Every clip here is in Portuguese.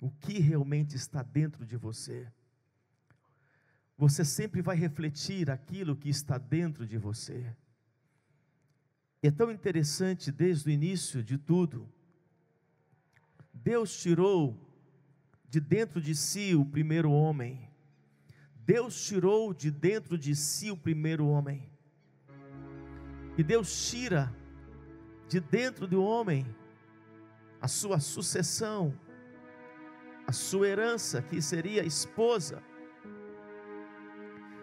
O que realmente está dentro de você? Você sempre vai refletir aquilo que está dentro de você. É tão interessante desde o início de tudo. Deus tirou de dentro de si o primeiro homem. Deus tirou de dentro de si o primeiro homem. E Deus tira de dentro do homem a sua sucessão, a sua herança, que seria a esposa.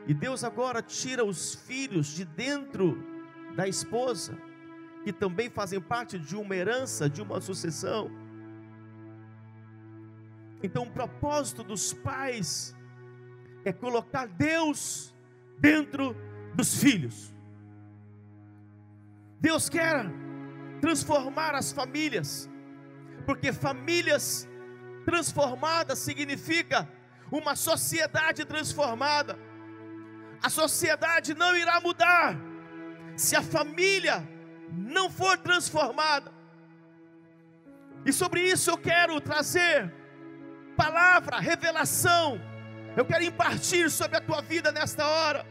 E Deus agora tira os filhos de dentro da esposa, que também fazem parte de uma herança, de uma sucessão. Então, o propósito dos pais é colocar Deus dentro dos filhos. Deus quer transformar as famílias, porque famílias transformadas significa uma sociedade transformada. A sociedade não irá mudar se a família não for transformada. E sobre isso eu quero trazer palavra, revelação. Eu quero impartir sobre a tua vida nesta hora,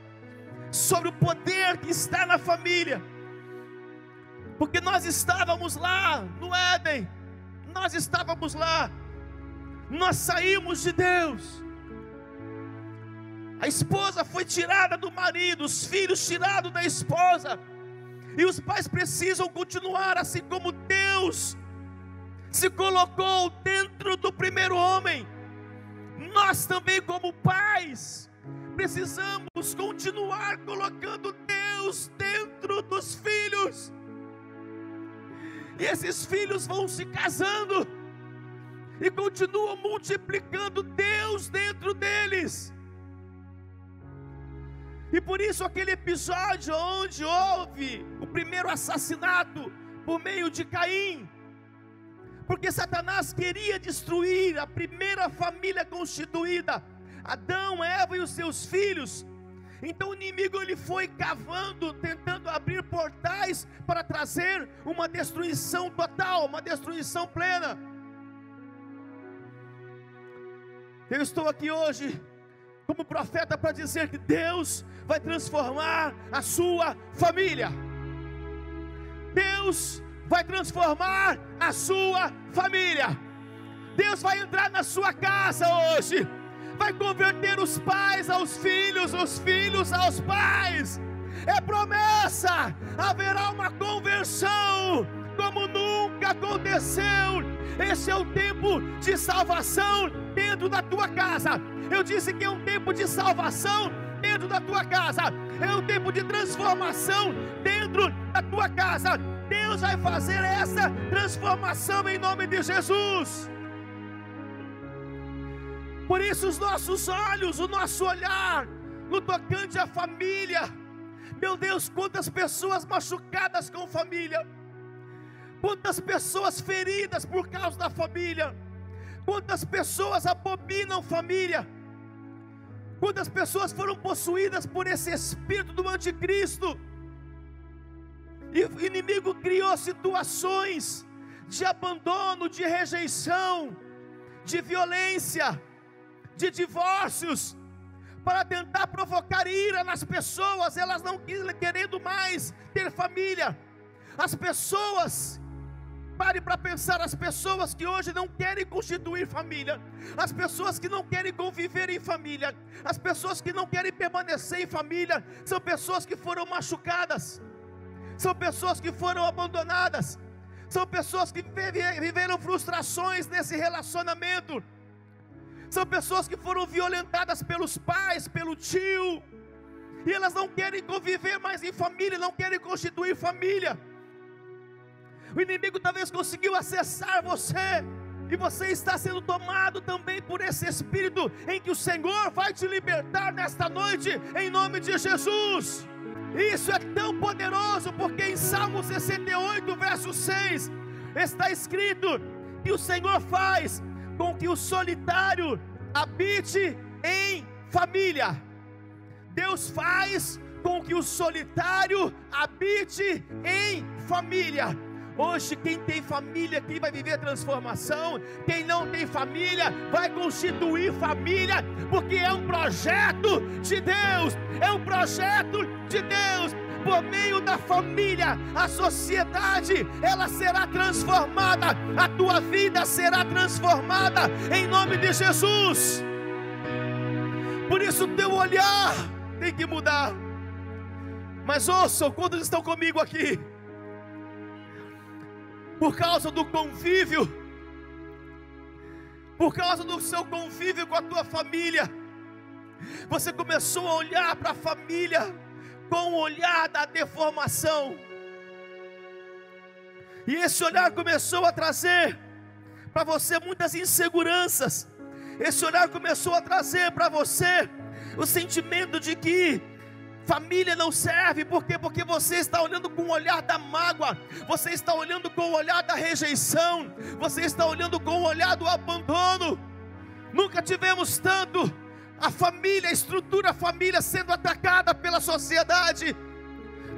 sobre o poder que está na família porque nós estávamos lá no Éden, nós estávamos lá, nós saímos de Deus. A esposa foi tirada do marido, os filhos tirados da esposa, e os pais precisam continuar assim como Deus se colocou dentro do primeiro homem. Nós também, como pais, precisamos continuar colocando Deus dentro dos filhos. E esses filhos vão se casando e continuam multiplicando Deus dentro deles. E por isso aquele episódio onde houve o primeiro assassinato por meio de Caim, porque Satanás queria destruir a primeira família constituída, Adão, Eva e os seus filhos, então o inimigo ele foi cavando, tentando abrir portais para trazer uma destruição total, uma destruição plena. Eu estou aqui hoje como profeta para dizer que Deus vai transformar a sua família. Deus vai transformar a sua família. Deus vai entrar na sua casa hoje vai converter os pais aos filhos, os filhos aos pais. É promessa, haverá uma conversão como nunca aconteceu. Esse é o tempo de salvação dentro da tua casa. Eu disse que é um tempo de salvação dentro da tua casa. É um tempo de transformação dentro da tua casa. Deus vai fazer essa transformação em nome de Jesus. Por isso, os nossos olhos, o nosso olhar, no tocante à família, meu Deus, quantas pessoas machucadas com família, quantas pessoas feridas por causa da família, quantas pessoas abominam família, quantas pessoas foram possuídas por esse espírito do anticristo, e o inimigo criou situações de abandono, de rejeição, de violência, de divórcios, para tentar provocar ira nas pessoas, elas não querendo mais ter família. As pessoas, pare para pensar, as pessoas que hoje não querem constituir família, as pessoas que não querem conviver em família, as pessoas que não querem permanecer em família, são pessoas que foram machucadas, são pessoas que foram abandonadas, são pessoas que viveram frustrações nesse relacionamento são pessoas que foram violentadas pelos pais, pelo tio, e elas não querem conviver mais em família, não querem constituir família. O inimigo talvez conseguiu acessar você, e você está sendo tomado também por esse espírito, em que o Senhor vai te libertar nesta noite, em nome de Jesus. Isso é tão poderoso, porque em Salmo 68, verso 6, está escrito que o Senhor faz com que o solitário habite em família. Deus faz com que o solitário habite em família. Hoje, quem tem família aqui vai viver transformação. Quem não tem família vai constituir família, porque é um projeto de Deus. É um projeto de Deus. Por meio da família, a sociedade ela será transformada. A tua vida será transformada em nome de Jesus. Por isso, o teu olhar tem que mudar. Mas ouçam, quantos estão comigo aqui? por causa do convívio, por causa do seu convívio com a tua família, você começou a olhar para a família com o olhar da deformação, e esse olhar começou a trazer para você muitas inseguranças, esse olhar começou a trazer para você o sentimento de que Família não serve, por quê? Porque você está olhando com o olhar da mágoa, você está olhando com o olhar da rejeição, você está olhando com o olhar do abandono. Nunca tivemos tanto a família, a estrutura família sendo atacada pela sociedade,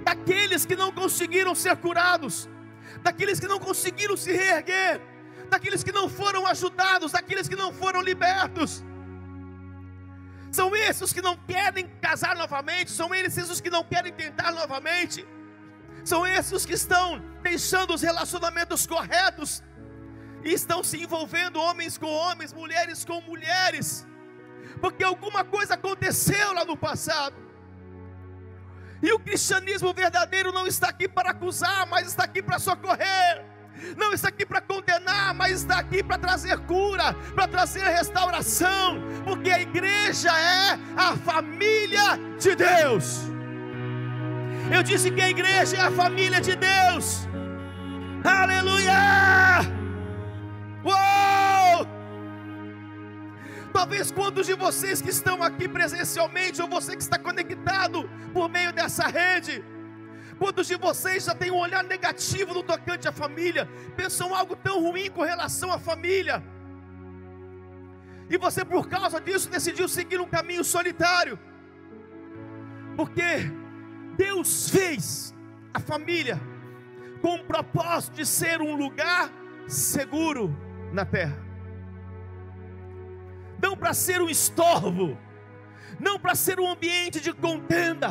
daqueles que não conseguiram ser curados, daqueles que não conseguiram se reerguer, daqueles que não foram ajudados, daqueles que não foram libertos. São esses os que não querem casar novamente, são esses os que não querem tentar novamente, são esses os que estão deixando os relacionamentos corretos. E estão se envolvendo homens com homens, mulheres com mulheres, porque alguma coisa aconteceu lá no passado. E o cristianismo verdadeiro não está aqui para acusar, mas está aqui para socorrer não está aqui para condenar, mas está aqui para trazer cura, para trazer restauração, porque a igreja é a família de Deus. Eu disse que a igreja é a família de Deus. Aleluia! Uou! Talvez quantos de vocês que estão aqui presencialmente, ou você que está conectado por meio dessa rede, Quantos de vocês já têm um olhar negativo no tocante à família? Pensam algo tão ruim com relação à família? E você, por causa disso, decidiu seguir um caminho solitário. Porque Deus fez a família com o propósito de ser um lugar seguro na terra. Não para ser um estorvo, não para ser um ambiente de contenda,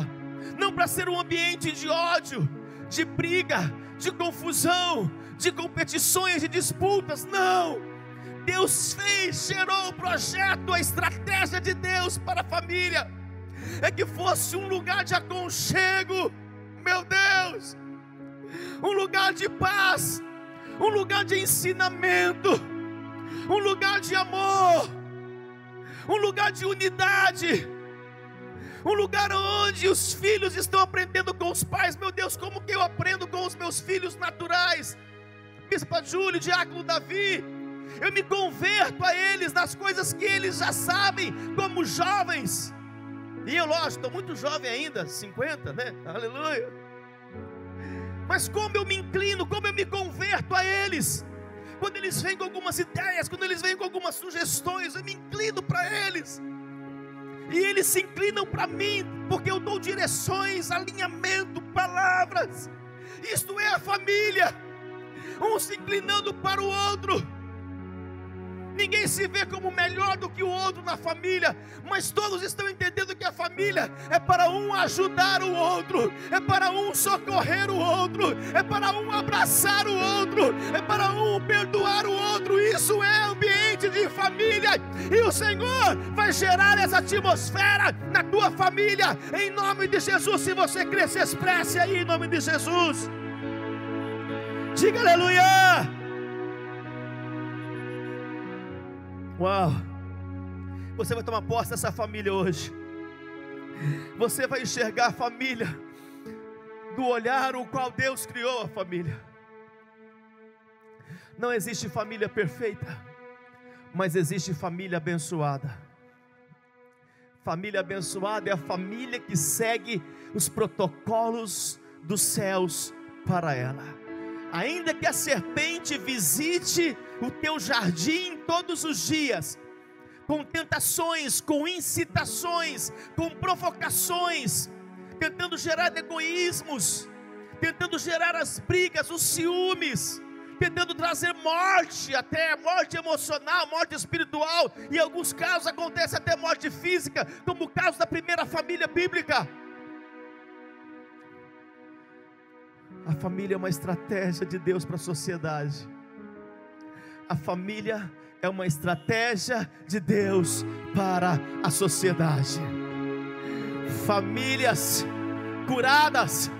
não para ser um ambiente de ódio, de briga, de confusão, de competições, de disputas, não. Deus fez, gerou o projeto, a estratégia de Deus para a família, é que fosse um lugar de aconchego, meu Deus, um lugar de paz, um lugar de ensinamento, um lugar de amor, um lugar de unidade um lugar onde os filhos estão aprendendo com os pais. Meu Deus, como que eu aprendo com os meus filhos naturais? Bispa Júlio, Diácono Davi, eu me converto a eles nas coisas que eles já sabem, como jovens. E eu, lógico, estou muito jovem ainda, 50, né? Aleluia. Mas como eu me inclino, como eu me converto a eles. Quando eles vêm com algumas ideias, quando eles vêm com algumas sugestões, eu me inclino para eles e eles se inclinam para mim, porque eu dou direções, alinhamento, palavras. Isto é a família, um se inclinando para o outro. Ninguém se vê como melhor do que o outro na família, mas todos estão entendendo que a família é para um ajudar o outro, é para um socorrer o outro, é para um abraçar o outro, é para um perdoar o outro. Isso é ambiente de família, e o Senhor vai gerar essa atmosfera na tua família, em nome de Jesus. Se você crer, se expresse aí em nome de Jesus. Diga aleluia. Uau! Você vai tomar posse dessa família hoje. Você vai enxergar a família do olhar o qual Deus criou a família. Não existe família perfeita, mas existe família abençoada. Família abençoada é a família que segue os protocolos dos céus para ela. Ainda que a serpente visite o teu jardim todos os dias, com tentações, com incitações, com provocações, tentando gerar egoísmos, tentando gerar as brigas, os ciúmes, tentando trazer morte, até morte emocional, morte espiritual, e em alguns casos acontece até morte física, como o caso da primeira família bíblica. A família é uma estratégia de Deus para a sociedade. A família é uma estratégia de Deus para a sociedade. Famílias curadas,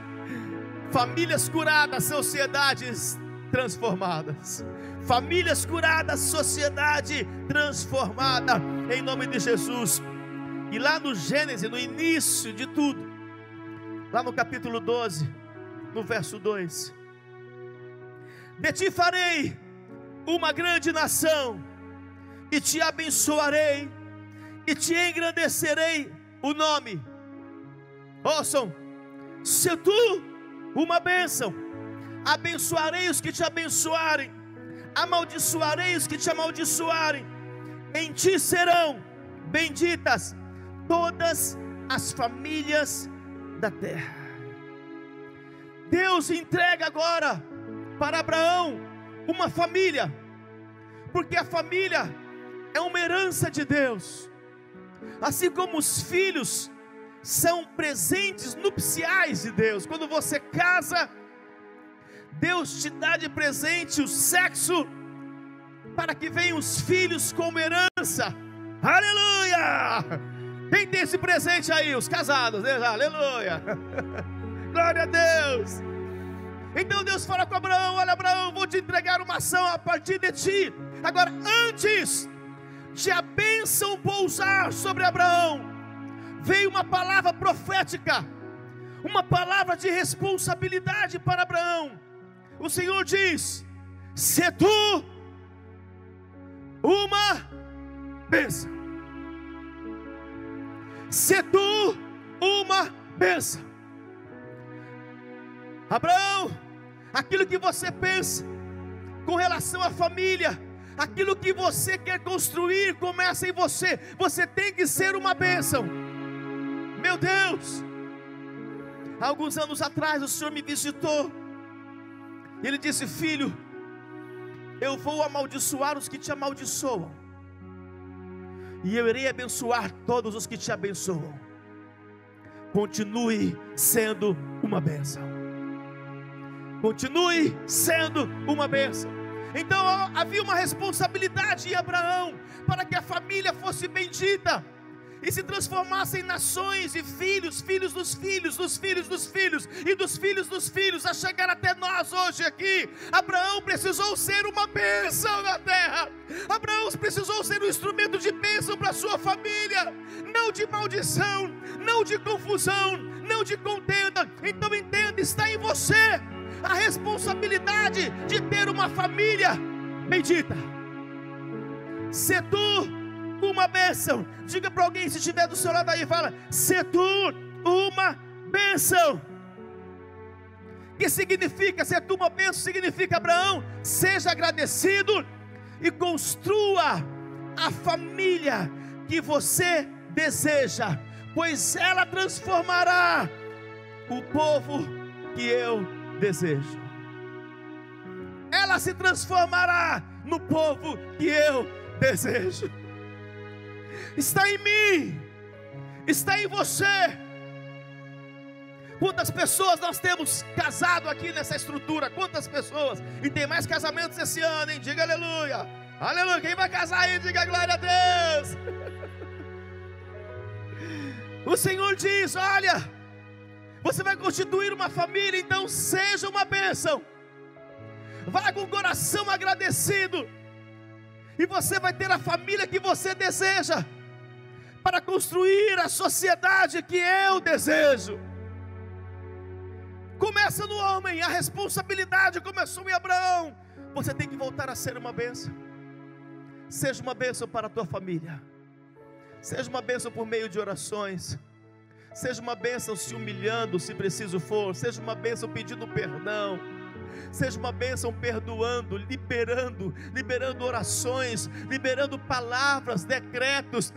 famílias curadas, sociedades transformadas. Famílias curadas, sociedade transformada, em nome de Jesus. E lá no Gênesis, no início de tudo, lá no capítulo 12, no verso 2: De ti farei uma grande nação, e te abençoarei, e te engrandecerei o nome. Ouçam, se tu uma bênção, abençoarei os que te abençoarem, amaldiçoarei os que te amaldiçoarem, em ti serão benditas todas as famílias da terra. Deus entrega agora para Abraão uma família, porque a família é uma herança de Deus, assim como os filhos são presentes nupciais de Deus. Quando você casa, Deus te dá de presente o sexo para que venham os filhos como herança. Aleluia! Quem tem esse presente aí? Os casados, né? aleluia! Glória a Deus! Então Deus fala com Abraão: Olha, Abraão, vou te entregar uma ação a partir de ti. Agora, antes de a bênção pousar sobre Abraão, veio uma palavra profética, uma palavra de responsabilidade para Abraão. O Senhor diz: Se tu uma bênção, se tu uma bênção, Abraão, aquilo que você pensa com relação à família, aquilo que você quer construir começa em você. Você tem que ser uma bênção. Meu Deus, alguns anos atrás o Senhor me visitou. Ele disse: Filho, eu vou amaldiçoar os que te amaldiçoam, e eu irei abençoar todos os que te abençoam. Continue sendo uma bênção continue sendo uma bênção. Então havia uma responsabilidade em Abraão para que a família fosse bendita e se transformasse em nações e filhos, filhos dos filhos, dos filhos dos filhos e dos filhos dos filhos, a chegar até nós hoje aqui. Abraão precisou ser uma bênção na terra. Abraão precisou ser um instrumento de bênção para sua família, não de maldição, não de confusão, não de contenda. Então entenda, está em você a responsabilidade de ter uma família bendita. Se tu uma bênção, diga para alguém se estiver do seu lado aí, fala: se tu uma bênção. Que significa ser tu uma bênção? Significa Abraão, seja agradecido e construa a família que você deseja, pois ela transformará o povo que eu desejo. Ela se transformará no povo que eu desejo. Está em mim, está em você. Quantas pessoas nós temos casado aqui nessa estrutura? Quantas pessoas? E tem mais casamentos esse ano, hein? Diga aleluia. Aleluia. Quem vai casar aí, diga glória a Deus. O Senhor diz: Olha, você vai constituir uma família, então seja uma bênção. Vá com o coração agradecido. E você vai ter a família que você deseja. Para construir a sociedade que eu desejo. Começa no homem, a responsabilidade começou em Abraão. Você tem que voltar a ser uma bênção. Seja uma bênção para a tua família. Seja uma bênção por meio de orações. Seja uma bênção se humilhando, se preciso for. Seja uma bênção pedindo perdão. Seja uma bênção perdoando, liberando, liberando orações, liberando palavras, decretos,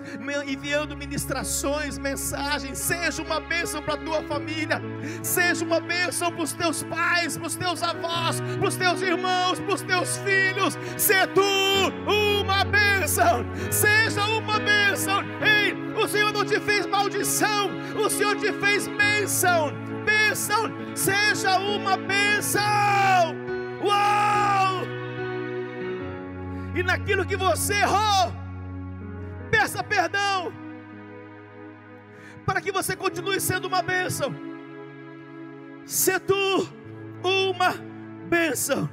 enviando ministrações, mensagens. Seja uma bênção para a tua família, seja uma bênção para os teus pais, para os teus avós, para os teus irmãos, para os teus filhos. Se tu uma bênção, seja uma bênção. Ei, o Senhor não te fez maldição, o Senhor te fez bênção. Bênção, seja uma bênção. Uau! E naquilo que você errou, peça perdão, para que você continue sendo uma bênção. Se tu uma bênção,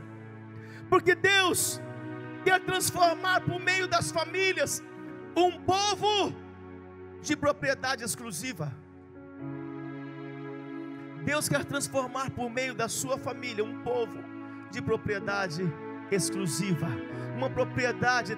porque Deus quer transformar por meio das famílias um povo de propriedade exclusiva. Deus quer transformar por meio da sua família um povo de propriedade exclusiva, uma propriedade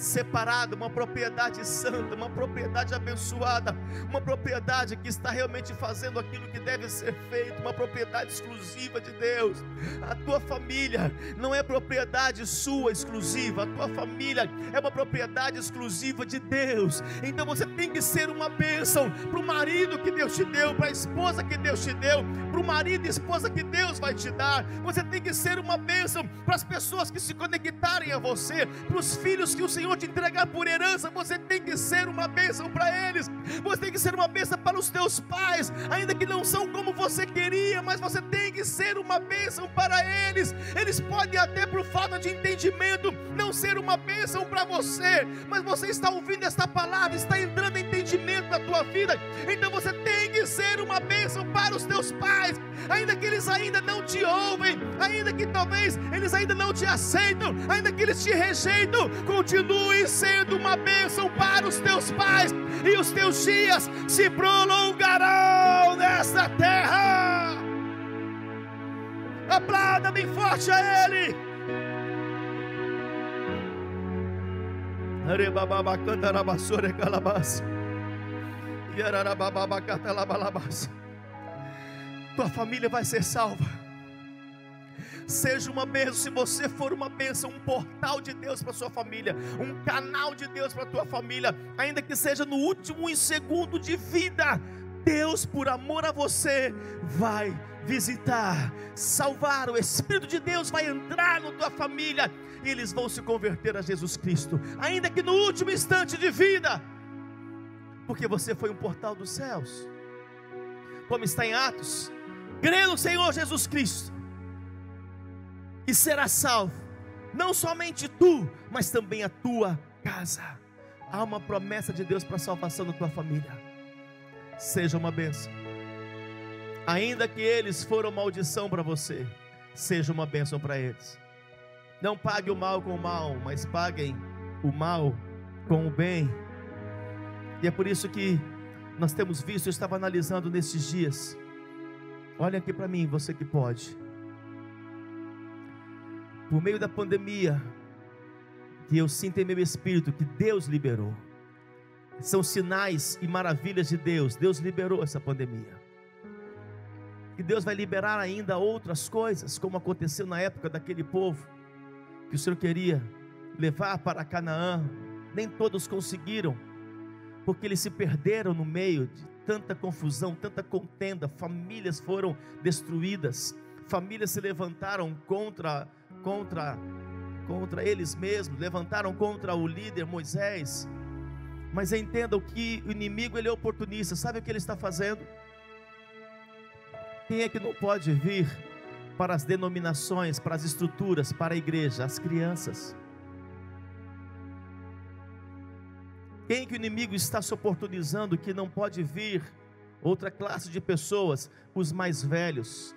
separada, uma propriedade santa, uma propriedade abençoada, uma propriedade que está realmente fazendo aquilo que deve ser feito, uma propriedade exclusiva de Deus. A tua família não é propriedade sua exclusiva, a tua família é uma propriedade exclusiva de Deus. Então você tem que ser uma bênção para o marido que Deus te deu, para a esposa que Deus te deu, para o marido e esposa que Deus vai te dar. Você tem que ser uma bênção para as pessoas que se conectarem a você, para os filhos que o Senhor Senhor te entregar por herança, você tem que ser uma bênção para eles, você tem que ser uma bênção para os teus pais, ainda que não são como você queria, mas você tem que ser uma bênção para eles. Eles podem até por falta de entendimento não ser uma bênção para você, mas você está ouvindo esta palavra, está entrando entendimento na tua vida, então você tem que ser uma bênção para os teus pais, ainda que eles ainda não te ouvem, ainda que talvez eles ainda não te aceitam, ainda que eles te rejeitam, continue sendo uma bênção para os teus pais, e os teus dias se prolongarão nesta terra. Aplauda bem forte a Ele. Tua família vai ser salva Seja uma bênção, se você for uma bênção, um portal de Deus para sua família, um canal de Deus para tua família, ainda que seja no último segundo de vida, Deus, por amor a você, vai visitar, salvar. O Espírito de Deus vai entrar na tua família e eles vão se converter a Jesus Cristo, ainda que no último instante de vida, porque você foi um portal dos céus, como está em Atos. Crê no Senhor Jesus Cristo e será salvo, não somente tu, mas também a tua casa. Há uma promessa de Deus para a salvação da tua família. Seja uma bênção. Ainda que eles foram maldição para você, seja uma bênção para eles. Não pague o mal com o mal, mas paguem o mal com o bem. E é por isso que nós temos visto, eu estava analisando nesses dias. Olha aqui para mim, você que pode por meio da pandemia, que eu sinto em meu espírito que Deus liberou. São sinais e maravilhas de Deus. Deus liberou essa pandemia. E Deus vai liberar ainda outras coisas, como aconteceu na época daquele povo que o Senhor queria levar para Canaã. Nem todos conseguiram, porque eles se perderam no meio de tanta confusão, tanta contenda. Famílias foram destruídas, famílias se levantaram contra contra contra eles mesmos, levantaram contra o líder Moisés. Mas entendam que o inimigo ele é oportunista. Sabe o que ele está fazendo? Quem é que não pode vir para as denominações, para as estruturas, para a igreja? As crianças. Quem que o inimigo está se oportunizando que não pode vir? Outra classe de pessoas, os mais velhos,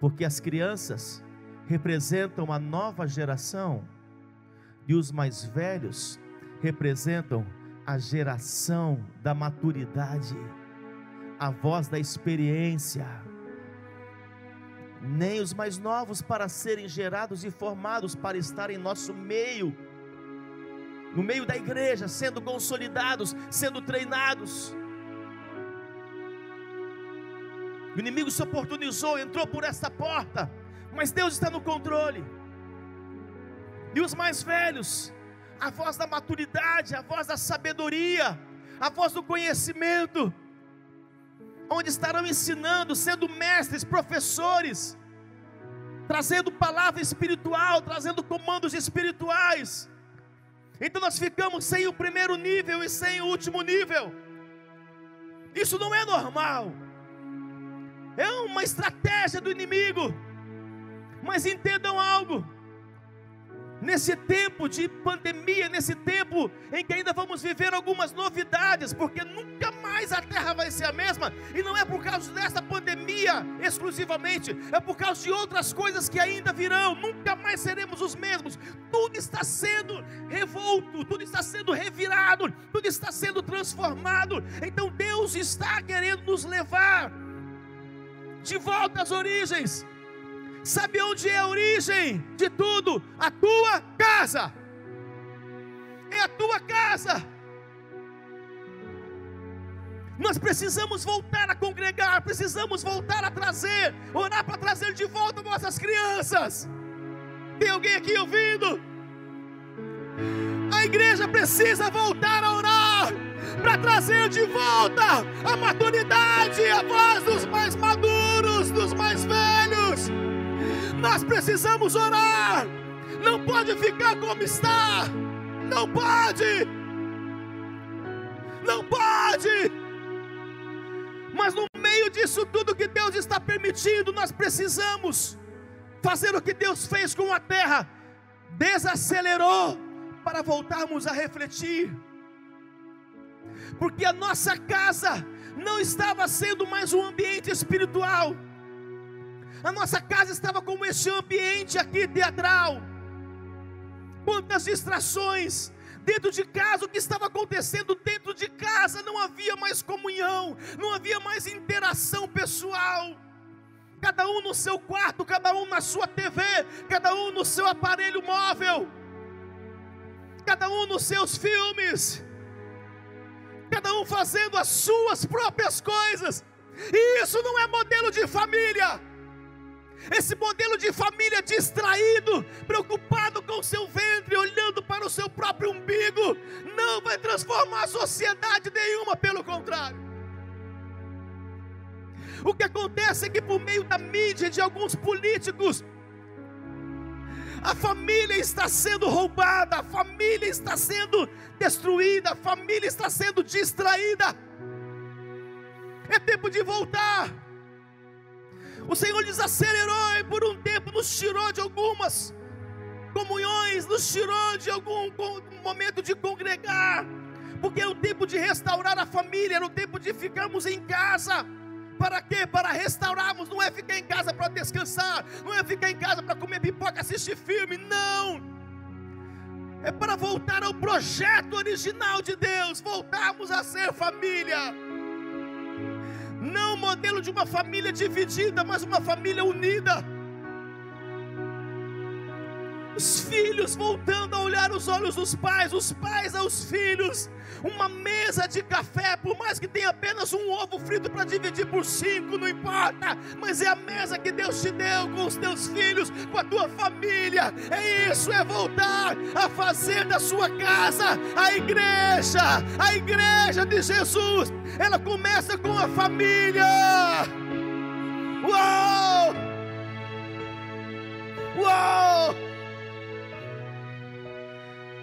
porque as crianças representam a nova geração e os mais velhos representam a geração da maturidade, a voz da experiência. Nem os mais novos para serem gerados e formados para estar em nosso meio, no meio da igreja, sendo consolidados, sendo treinados. O inimigo se oportunizou, entrou por essa porta, mas Deus está no controle. E os mais velhos, a voz da maturidade, a voz da sabedoria, a voz do conhecimento, onde estarão ensinando, sendo mestres, professores, trazendo palavra espiritual, trazendo comandos espirituais. Então nós ficamos sem o primeiro nível e sem o último nível. Isso não é normal. É uma estratégia do inimigo. Mas entendam algo nesse tempo de pandemia, nesse tempo em que ainda vamos viver algumas novidades, porque nunca a terra vai ser a mesma, e não é por causa dessa pandemia exclusivamente, é por causa de outras coisas que ainda virão, nunca mais seremos os mesmos. Tudo está sendo revolto, tudo está sendo revirado, tudo está sendo transformado. Então Deus está querendo nos levar de volta às origens. Sabe onde é a origem de tudo? A tua casa. É a tua casa. Nós precisamos voltar a congregar, precisamos voltar a trazer, orar para trazer de volta nossas crianças. Tem alguém aqui ouvindo? A igreja precisa voltar a orar para trazer de volta a maturidade, a voz dos mais maduros, dos mais velhos. Nós precisamos orar. Não pode ficar como está. Não pode. Não pode. Mas no meio disso tudo que Deus está permitindo, nós precisamos fazer o que Deus fez com a terra. Desacelerou para voltarmos a refletir. Porque a nossa casa não estava sendo mais um ambiente espiritual a nossa casa estava como esse ambiente aqui teatral. Quantas distrações, dentro de casa, o que estava acontecendo dentro de casa, não havia mais comunhão, não havia mais interação pessoal. Cada um no seu quarto, cada um na sua TV, cada um no seu aparelho móvel, cada um nos seus filmes, cada um fazendo as suas próprias coisas, e isso não é modelo de família. Esse modelo de família distraído, preocupado com o seu ventre, olhando para o seu próprio umbigo, não vai transformar a sociedade nenhuma, pelo contrário. O que acontece é que, por meio da mídia de alguns políticos, a família está sendo roubada, a família está sendo destruída, a família está sendo distraída. É tempo de voltar o Senhor desacelerou e por um tempo nos tirou de algumas comunhões, nos tirou de algum momento de congregar, porque era o tempo de restaurar a família, era o tempo de ficarmos em casa. Para quê? Para restaurarmos. Não é ficar em casa para descansar, não é ficar em casa para comer pipoca, assistir filme, não. É para voltar ao projeto original de Deus, voltarmos a ser família. Não o modelo de uma família dividida, mas uma família unida. Os filhos voltando a olhar os olhos dos pais, os pais aos filhos. Uma mesa de café, por mais que tenha apenas um ovo frito para dividir por cinco, não importa, mas é a mesa que Deus te deu com os teus filhos, com a tua família. É isso, é voltar a fazer da sua casa a igreja, a igreja de Jesus. Ela começa com a família. Uau! Uau!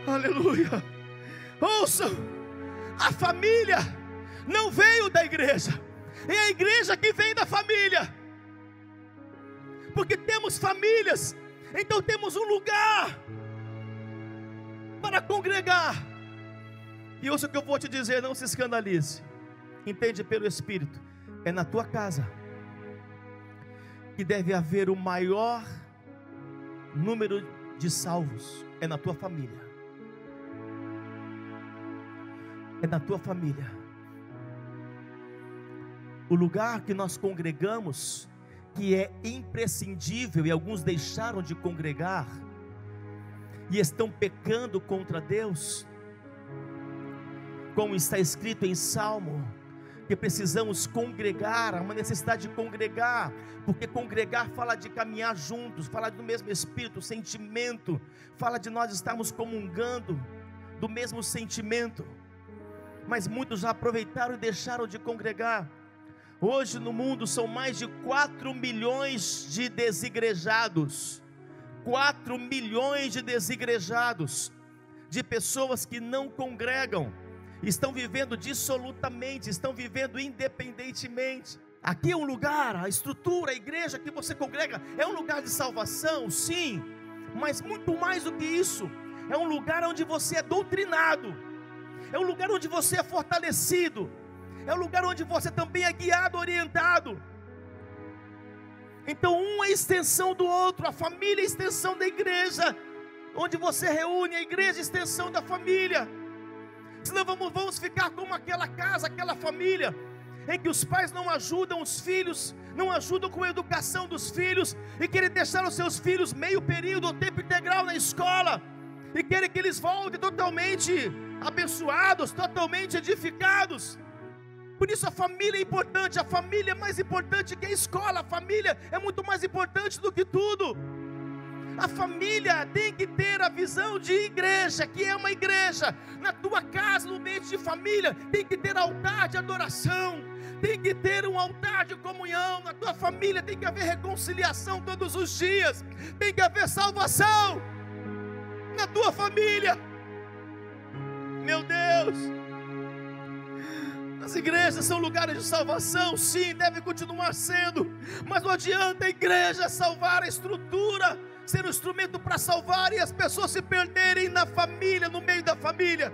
Aleluia. Ouçam, a família não veio da igreja, é a igreja que vem da família. Porque temos famílias, então temos um lugar para congregar. E ouça o que eu vou te dizer, não se escandalize. Entende pelo Espírito. É na tua casa que deve haver o maior número de salvos. É na tua família é na tua família. O lugar que nós congregamos, que é imprescindível, e alguns deixaram de congregar, e estão pecando contra Deus, como está escrito em Salmo que precisamos congregar, há uma necessidade de congregar, porque congregar fala de caminhar juntos, fala do mesmo espírito, sentimento, fala de nós estarmos comungando do mesmo sentimento. Mas muitos aproveitaram e deixaram de congregar. Hoje no mundo são mais de 4 milhões de desigrejados. 4 milhões de desigrejados, de pessoas que não congregam estão vivendo dissolutamente, estão vivendo independentemente. Aqui é um lugar, a estrutura, a igreja que você congrega, é um lugar de salvação, sim, mas muito mais do que isso, é um lugar onde você é doutrinado, é um lugar onde você é fortalecido, é um lugar onde você também é guiado, orientado. Então, um é extensão do outro, a família é extensão da igreja, onde você reúne a igreja, é extensão da família. Senão vamos, vamos ficar como aquela casa, aquela família, em que os pais não ajudam os filhos, não ajudam com a educação dos filhos, e querem deixar os seus filhos meio período ou tempo integral na escola, e querem que eles voltem totalmente abençoados, totalmente edificados. Por isso a família é importante, a família é mais importante que a escola, a família é muito mais importante do que tudo. A família tem que ter a visão de igreja, que é uma igreja. Na tua casa, no ambiente de família, tem que ter altar de adoração, tem que ter um altar de comunhão. Na tua família tem que haver reconciliação todos os dias, tem que haver salvação. Na tua família, meu Deus. As igrejas são lugares de salvação, sim, deve continuar sendo, mas não adianta a igreja salvar a estrutura, ser um instrumento para salvar e as pessoas se perderem na família, no meio da família.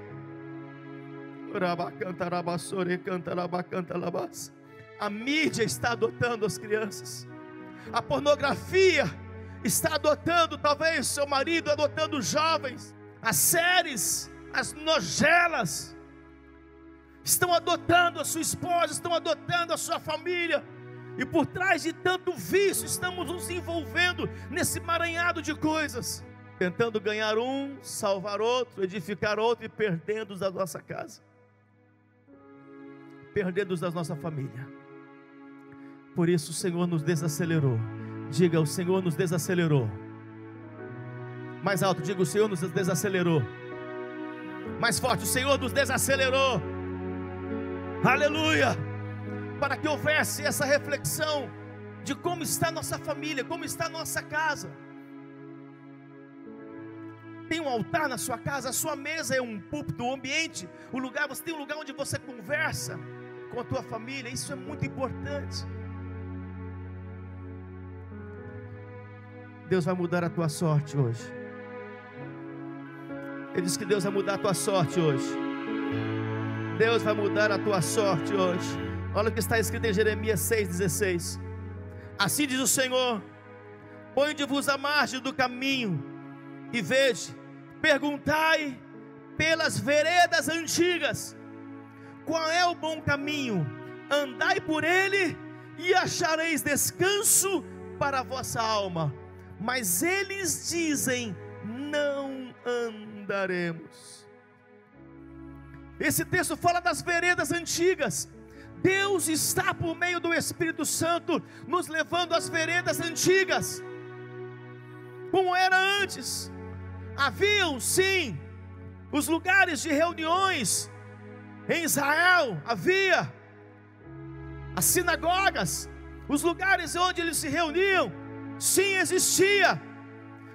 A mídia está adotando as crianças, a pornografia está adotando, talvez seu marido adotando jovens, as séries, as nojelas, estão adotando a sua esposa, estão adotando a sua família. E por trás de tanto vício, estamos nos envolvendo nesse maranhado de coisas, tentando ganhar um, salvar outro, edificar outro e perdendo da nossa casa, perdendo da nossa família. Por isso o Senhor nos desacelerou. Diga, o Senhor nos desacelerou. Mais alto, diga, o Senhor nos desacelerou. Mais forte, o Senhor nos desacelerou. Aleluia para que houvesse essa reflexão de como está nossa família, como está nossa casa. Tem um altar na sua casa, a sua mesa é um púlpito, um ambiente, o lugar, você tem um lugar onde você conversa com a tua família, isso é muito importante. Deus vai mudar a tua sorte hoje. Ele diz que Deus vai mudar a tua sorte hoje. Deus vai mudar a tua sorte hoje. Olha o que está escrito em Jeremias 6,16. Assim diz o Senhor: Ponde-vos à margem do caminho e veja, perguntai pelas veredas antigas, qual é o bom caminho, andai por ele e achareis descanso para a vossa alma. Mas eles dizem: não andaremos. Esse texto fala das veredas antigas, Deus está por meio do Espírito Santo nos levando às veredas antigas, como era antes. Haviam sim os lugares de reuniões em Israel, havia as sinagogas, os lugares onde eles se reuniam, sim existia,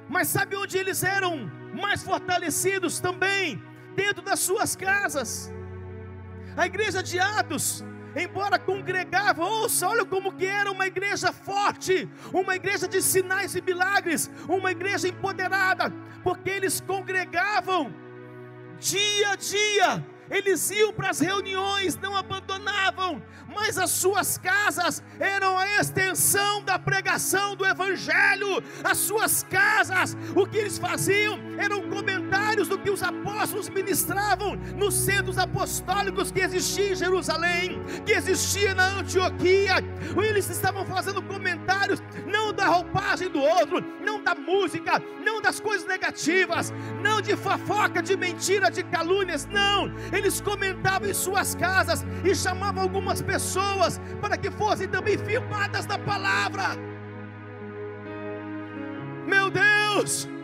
mas sabe onde eles eram mais fortalecidos também? Dentro das suas casas. A igreja de Atos embora congregava, ouça, olha como que era uma igreja forte, uma igreja de sinais e milagres, uma igreja empoderada, porque eles congregavam dia a dia, eles iam para as reuniões, não abandonavam, mas as suas casas eram a extensão da pregação do Evangelho. As suas casas, o que eles faziam eram comentários do que os apóstolos ministravam nos centros apostólicos que existiam em Jerusalém, que existia na Antioquia. Eles estavam fazendo comentários comentários, não da roupagem do outro, não da música, não das coisas negativas, não de fofoca, de mentira, de calúnias, não. Eles comentavam em suas casas e chamavam algumas pessoas para que fossem também firmadas na palavra. Meu Deus!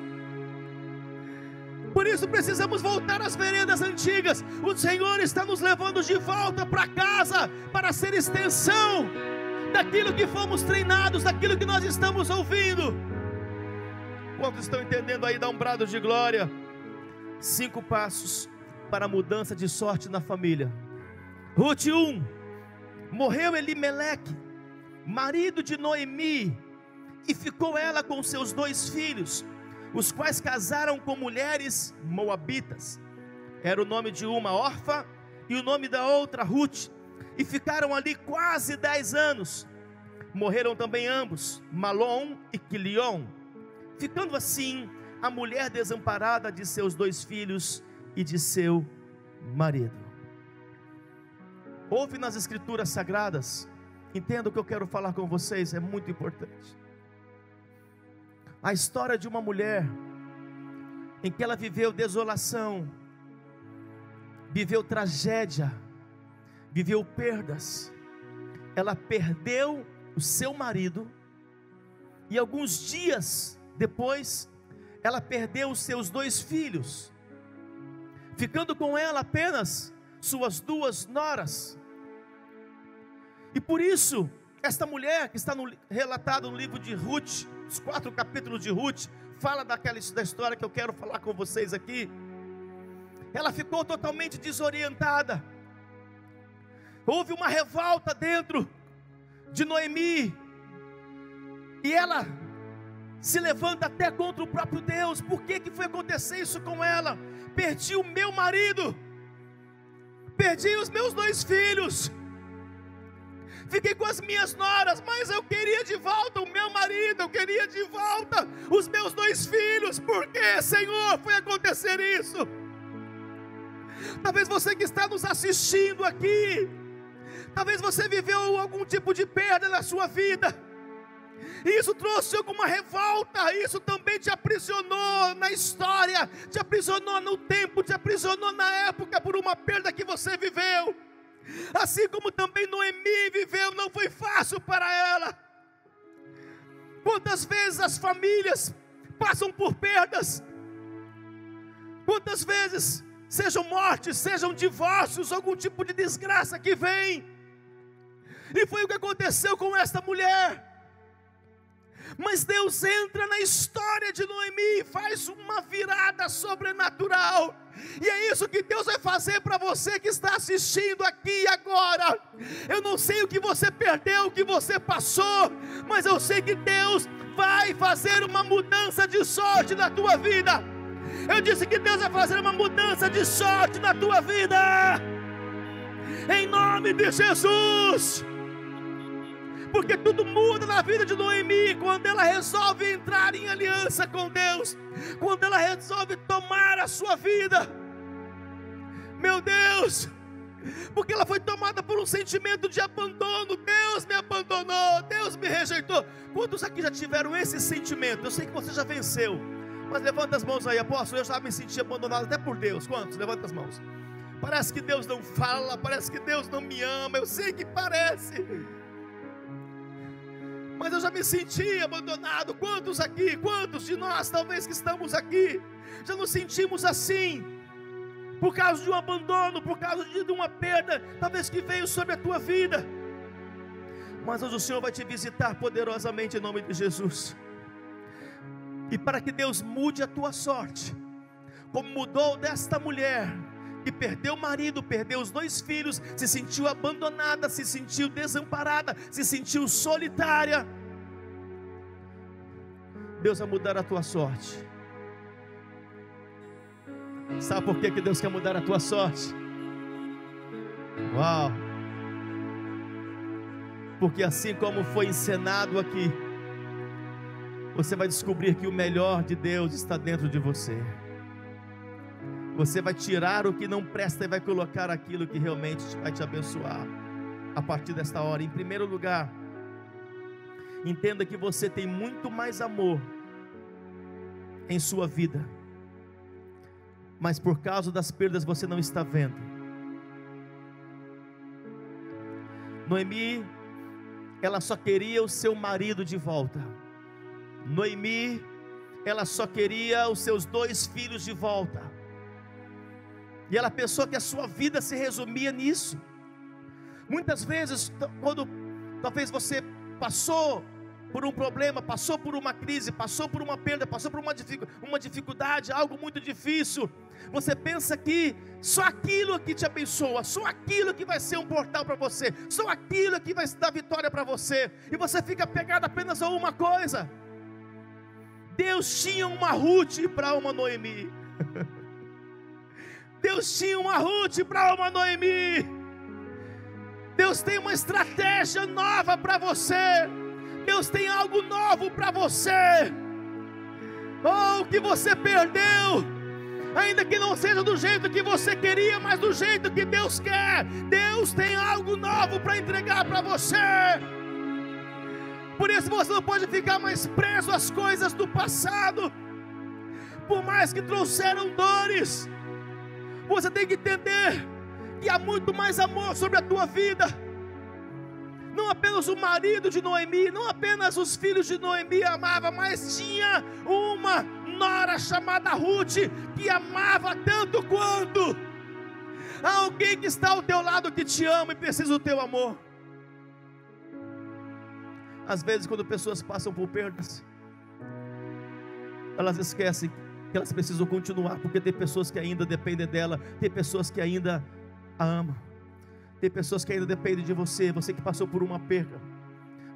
Por isso precisamos voltar às veredas antigas. O Senhor está nos levando de volta para casa para ser extensão daquilo que fomos treinados, daquilo que nós estamos ouvindo. Quantos estão entendendo aí? Dá um brado de glória. Cinco passos para a mudança de sorte na família. Ruth 1. Morreu Elimeleque, marido de Noemi, e ficou ela com seus dois filhos os quais casaram com mulheres moabitas. Era o nome de uma órfã e o nome da outra Ruth, e ficaram ali quase dez anos. Morreram também ambos, Malom e Quilion, ficando assim a mulher desamparada de seus dois filhos e de seu marido. Ouve nas escrituras sagradas, entenda o que eu quero falar com vocês, é muito importante a história de uma mulher em que ela viveu desolação, viveu tragédia, viveu perdas. Ela perdeu o seu marido e alguns dias depois ela perdeu os seus dois filhos, ficando com ela apenas suas duas noras. E por isso, esta mulher que está no, relatado no livro de Ruth, os quatro capítulos de Ruth, fala daquela da história que eu quero falar com vocês aqui. Ela ficou totalmente desorientada. Houve uma revolta dentro de Noemi. E ela se levanta até contra o próprio Deus. Por que, que foi acontecer isso com ela? Perdi o meu marido. Perdi os meus dois filhos fiquei com as minhas noras, mas eu queria de volta o meu marido, eu queria de volta os meus dois filhos, por que, Senhor, foi acontecer isso? Talvez você que está nos assistindo aqui, talvez você viveu algum tipo de perda na sua vida, isso trouxe alguma revolta, isso também te aprisionou na história, te aprisionou no tempo, te aprisionou na época por uma perda que você viveu. Assim como também Noemi viveu, não foi fácil para ela. Quantas vezes as famílias passam por perdas? Quantas vezes, sejam mortes, sejam divórcios, algum tipo de desgraça que vem? E foi o que aconteceu com esta mulher. Mas Deus entra na história de Noemi e faz uma virada sobrenatural. E é isso que Deus vai fazer para você que está assistindo aqui agora. Eu não sei o que você perdeu, o que você passou, mas eu sei que Deus vai fazer uma mudança de sorte na tua vida. Eu disse que Deus vai fazer uma mudança de sorte na tua vida. Em nome de Jesus porque tudo muda na vida de Noemi quando ela resolve entrar em aliança com Deus, quando ela resolve tomar a sua vida. Meu Deus, porque ela foi tomada por um sentimento de abandono. Deus me abandonou, Deus me rejeitou. Quantos aqui já tiveram esse sentimento? Eu sei que você já venceu, mas levanta as mãos aí, apóstolo. Eu já me senti abandonado até por Deus. Quantos? Levanta as mãos. Parece que Deus não fala, parece que Deus não me ama. Eu sei que parece mas eu já me senti abandonado. Quantos aqui, quantos de nós, talvez que estamos aqui, já nos sentimos assim, por causa de um abandono, por causa de uma perda, talvez que veio sobre a tua vida. Mas hoje o Senhor vai te visitar poderosamente em nome de Jesus. E para que Deus mude a tua sorte, como mudou desta mulher, que perdeu o marido, perdeu os dois filhos, se sentiu abandonada, se sentiu desamparada, se sentiu solitária. Deus vai mudar a tua sorte. Sabe por que, que Deus quer mudar a tua sorte? Uau! Porque assim como foi encenado aqui, você vai descobrir que o melhor de Deus está dentro de você. Você vai tirar o que não presta e vai colocar aquilo que realmente vai te abençoar. A partir desta hora, em primeiro lugar, entenda que você tem muito mais amor em sua vida, mas por causa das perdas você não está vendo. Noemi, ela só queria o seu marido de volta. Noemi, ela só queria os seus dois filhos de volta. E ela pensou que a sua vida se resumia nisso. Muitas vezes, quando talvez você passou por um problema, passou por uma crise, passou por uma perda, passou por uma, uma dificuldade, algo muito difícil, você pensa que só aquilo que te abençoa, só aquilo que vai ser um portal para você, só aquilo que vai dar vitória para você, e você fica pegado apenas a uma coisa. Deus tinha uma Ruth para uma Noemi. Deus tinha uma Ruth para uma Noemi. Deus tem uma estratégia nova para você. Deus tem algo novo para você. Oh, o que você perdeu, ainda que não seja do jeito que você queria, mas do jeito que Deus quer. Deus tem algo novo para entregar para você. Por isso você não pode ficar mais preso às coisas do passado. Por mais que trouxeram dores, você tem que entender que há muito mais amor sobre a tua vida. Não apenas o marido de Noemi, não apenas os filhos de Noemi amava, mas tinha uma nora chamada Ruth que amava tanto quanto. Há alguém que está ao teu lado que te ama e precisa do teu amor. Às vezes, quando pessoas passam por perdas, elas esquecem que elas precisam continuar, porque tem pessoas que ainda dependem dela, tem pessoas que ainda a amam, tem pessoas que ainda dependem de você, você que passou por uma perda,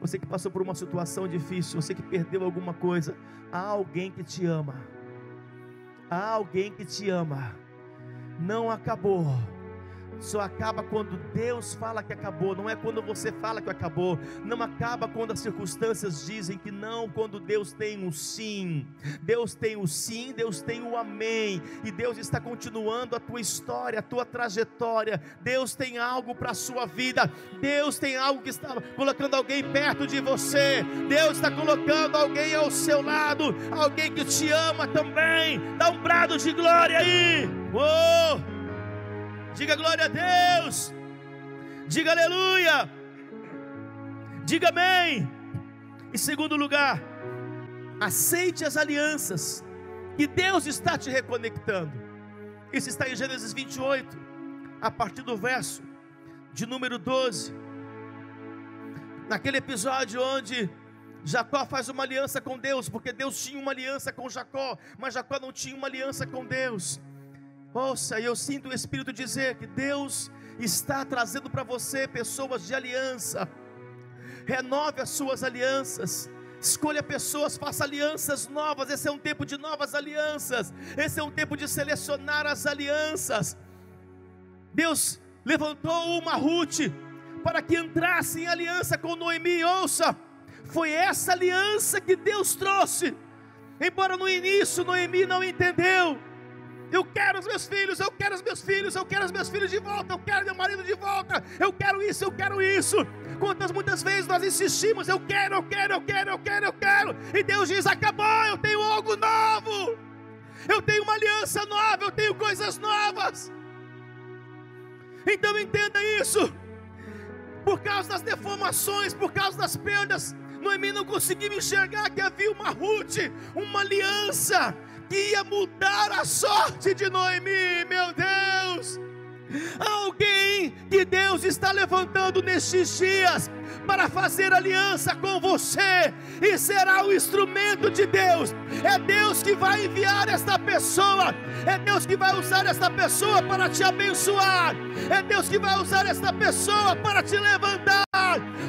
você que passou por uma situação difícil, você que perdeu alguma coisa, há alguém que te ama, há alguém que te ama, não acabou só acaba quando Deus fala que acabou, não é quando você fala que acabou, não acaba quando as circunstâncias dizem que não, quando Deus tem um sim. Deus tem o sim, Deus tem o amém, e Deus está continuando a tua história, a tua trajetória. Deus tem algo para a sua vida. Deus tem algo que está colocando alguém perto de você. Deus está colocando alguém ao seu lado, alguém que te ama também. Dá um brado de glória aí. Oh! Diga glória a Deus. Diga aleluia. Diga amém. Em segundo lugar, aceite as alianças que Deus está te reconectando. Isso está em Gênesis 28, a partir do verso de número 12. Naquele episódio onde Jacó faz uma aliança com Deus, porque Deus tinha uma aliança com Jacó, mas Jacó não tinha uma aliança com Deus. Ouça, eu sinto o Espírito dizer que Deus está trazendo para você pessoas de aliança. Renove as suas alianças. Escolha pessoas, faça alianças novas. Esse é um tempo de novas alianças. Esse é um tempo de selecionar as alianças. Deus levantou uma Ruth para que entrasse em aliança com Noemi. Ouça, foi essa aliança que Deus trouxe. Embora no início Noemi não entendeu, os meus filhos, eu quero os meus filhos, eu quero os meus filhos de volta, eu quero meu marido de volta, eu quero isso, eu quero isso. Quantas muitas vezes nós insistimos, eu quero, eu quero, eu quero, eu quero, eu quero, e Deus diz: acabou, eu tenho algo novo, eu tenho uma aliança nova, eu tenho coisas novas. Então entenda isso. Por causa das deformações, por causa das perdas, Noemi não conseguia enxergar que havia uma Ruth, uma aliança ia mudar a sorte de Noemi, meu Deus. Alguém que Deus está levantando nestes dias para fazer aliança com você e será o instrumento de Deus. É Deus que vai enviar esta pessoa, é Deus que vai usar esta pessoa para te abençoar, é Deus que vai usar esta pessoa para te levantar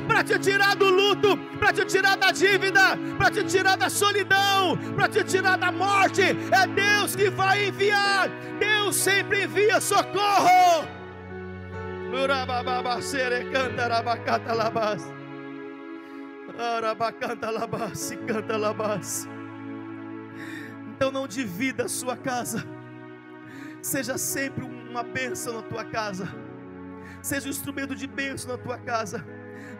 para te tirar do luto, para te tirar da dívida, para te tirar da solidão, para te tirar da morte. É Deus que vai enviar. Deus sempre envia socorro. Então não divida a sua casa. Seja sempre uma bênção na tua casa. Seja um instrumento de bênção na tua casa